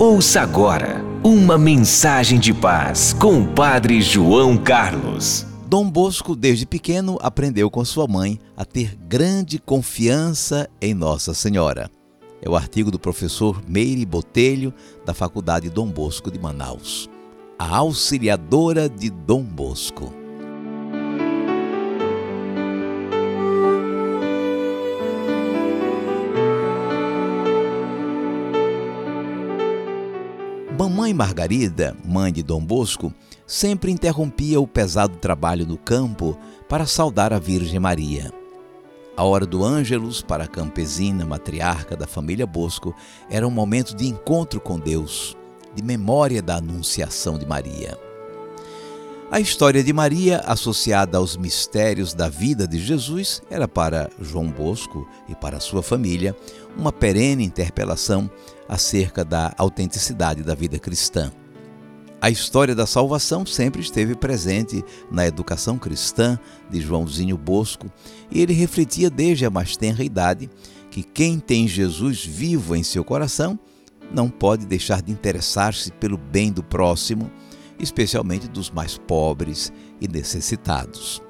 Ouça agora uma mensagem de paz com o Padre João Carlos. Dom Bosco, desde pequeno, aprendeu com sua mãe a ter grande confiança em Nossa Senhora. É o artigo do professor Meire Botelho, da Faculdade Dom Bosco de Manaus. A auxiliadora de Dom Bosco. Mamãe Margarida, mãe de Dom Bosco, sempre interrompia o pesado trabalho no campo para saudar a Virgem Maria. A hora do Ângelus, para a campesina matriarca da família Bosco, era um momento de encontro com Deus, de memória da Anunciação de Maria. A história de Maria, associada aos mistérios da vida de Jesus, era para João Bosco e para sua família uma perene interpelação acerca da autenticidade da vida cristã. A história da salvação sempre esteve presente na educação cristã de Joãozinho Bosco e ele refletia desde a mais tenra idade que quem tem Jesus vivo em seu coração não pode deixar de interessar-se pelo bem do próximo, especialmente dos mais pobres e necessitados.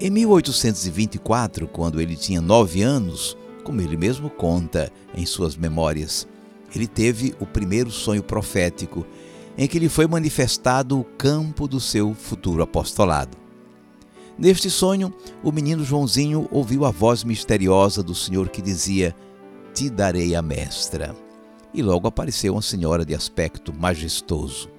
Em 1824, quando ele tinha nove anos, como ele mesmo conta em suas memórias, ele teve o primeiro sonho profético em que lhe foi manifestado o campo do seu futuro apostolado. Neste sonho, o menino Joãozinho ouviu a voz misteriosa do Senhor que dizia: Te darei a mestra. E logo apareceu uma senhora de aspecto majestoso.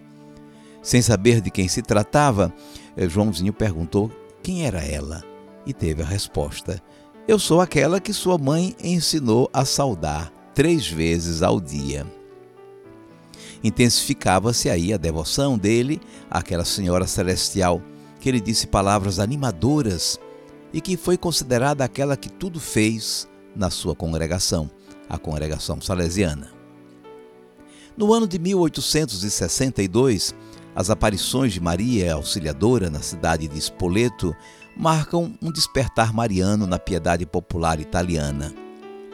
Sem saber de quem se tratava, eh, Joãozinho perguntou quem era ela e teve a resposta: Eu sou aquela que sua mãe ensinou a saudar três vezes ao dia intensificava-se aí a devoção dele àquela Senhora Celestial, que lhe disse palavras animadoras e que foi considerada aquela que tudo fez na sua congregação, a congregação salesiana. No ano de 1862, as aparições de Maria Auxiliadora na cidade de Spoleto marcam um despertar mariano na piedade popular italiana.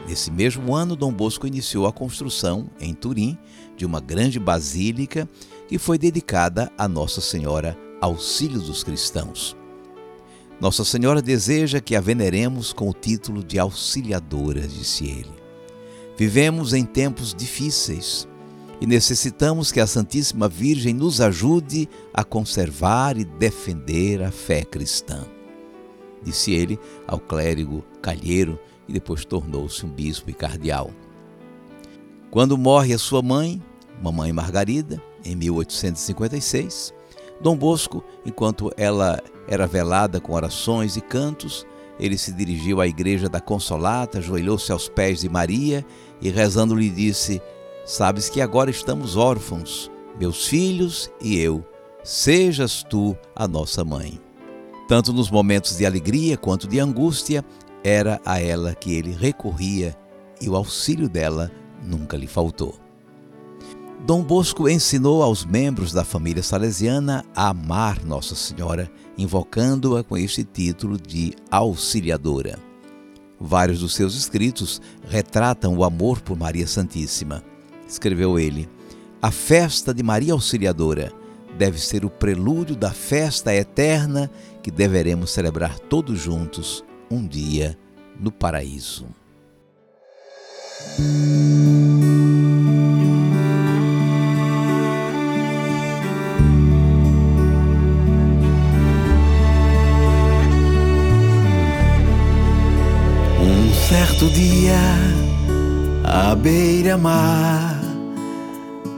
Nesse mesmo ano, Dom Bosco iniciou a construção, em Turim, de uma grande basílica que foi dedicada a Nossa Senhora Auxílio dos Cristãos. Nossa Senhora deseja que a veneremos com o título de Auxiliadora, disse ele. Vivemos em tempos difíceis e necessitamos que a Santíssima Virgem nos ajude a conservar e defender a fé cristã. Disse ele ao clérigo Calheiro, e depois tornou-se um bispo e cardeal. Quando morre a sua mãe, Mamãe Margarida, em 1856, Dom Bosco, enquanto ela era velada com orações e cantos, ele se dirigiu à igreja da Consolata, ajoelhou-se aos pés de Maria e rezando lhe disse: Sabes que agora estamos órfãos, meus filhos e eu, sejas tu a nossa mãe. Tanto nos momentos de alegria quanto de angústia, era a ela que ele recorria e o auxílio dela nunca lhe faltou. Dom Bosco ensinou aos membros da família salesiana a amar Nossa Senhora, invocando-a com este título de auxiliadora. Vários dos seus escritos retratam o amor por Maria Santíssima. Escreveu ele: A festa de Maria Auxiliadora deve ser o prelúdio da festa eterna que deveremos celebrar todos juntos um dia no paraíso. Um certo dia, à beira-mar,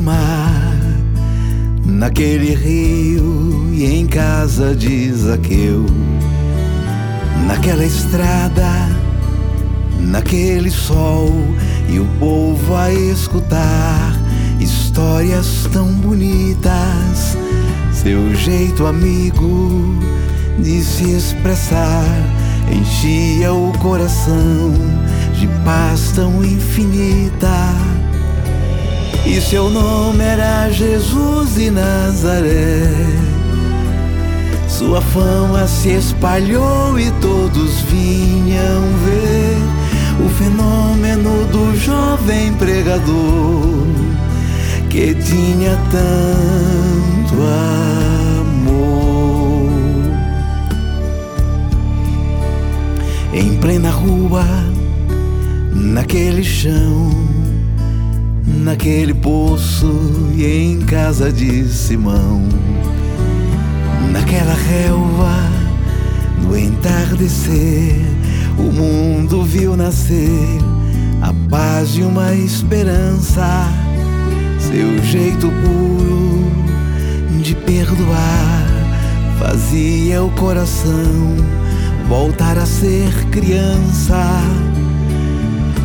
Mar, naquele rio e em casa de Zaqueu, naquela estrada naquele sol e o povo a escutar histórias tão bonitas. Seu jeito amigo de se expressar enchia o coração de paz tão infinita. E seu nome era Jesus de Nazaré. Sua fama se espalhou e todos vinham ver o fenômeno do jovem pregador que tinha tanto amor. Em plena rua, naquele chão, naquele poço e em casa de Simão, naquela relva, no entardecer o mundo viu nascer a paz e uma esperança, seu jeito puro de perdoar fazia o coração voltar a ser criança.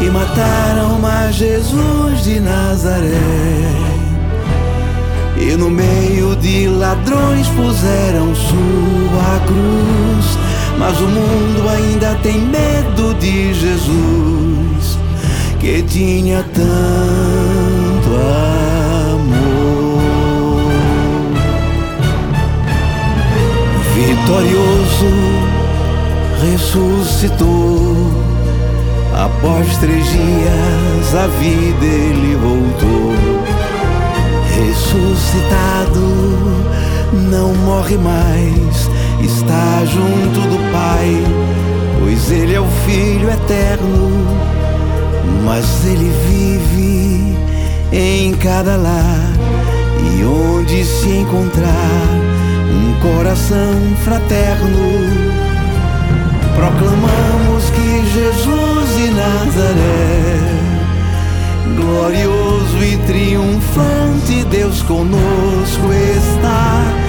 e mataram a Jesus de Nazaré. E no meio de ladrões puseram sua cruz mas o mundo ainda tem medo de Jesus, que tinha tanto amor. Vitorioso, ressuscitou. Após três dias, a vida ele voltou. Ressuscitado, não morre mais está junto do Pai, pois Ele é o Filho eterno, mas Ele vive em cada lar e onde se encontrar um coração fraterno. Proclamamos e triunfante, Deus conosco está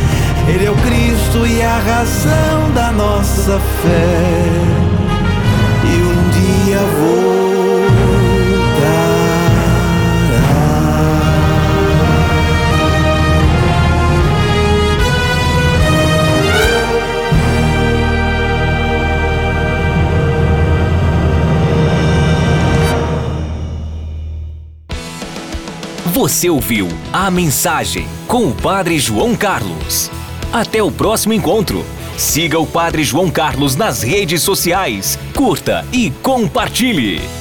ele é o Cristo e a razão da nossa fé. E um dia voltará. Você ouviu a mensagem com o Padre João Carlos. Até o próximo encontro. Siga o Padre João Carlos nas redes sociais, curta e compartilhe.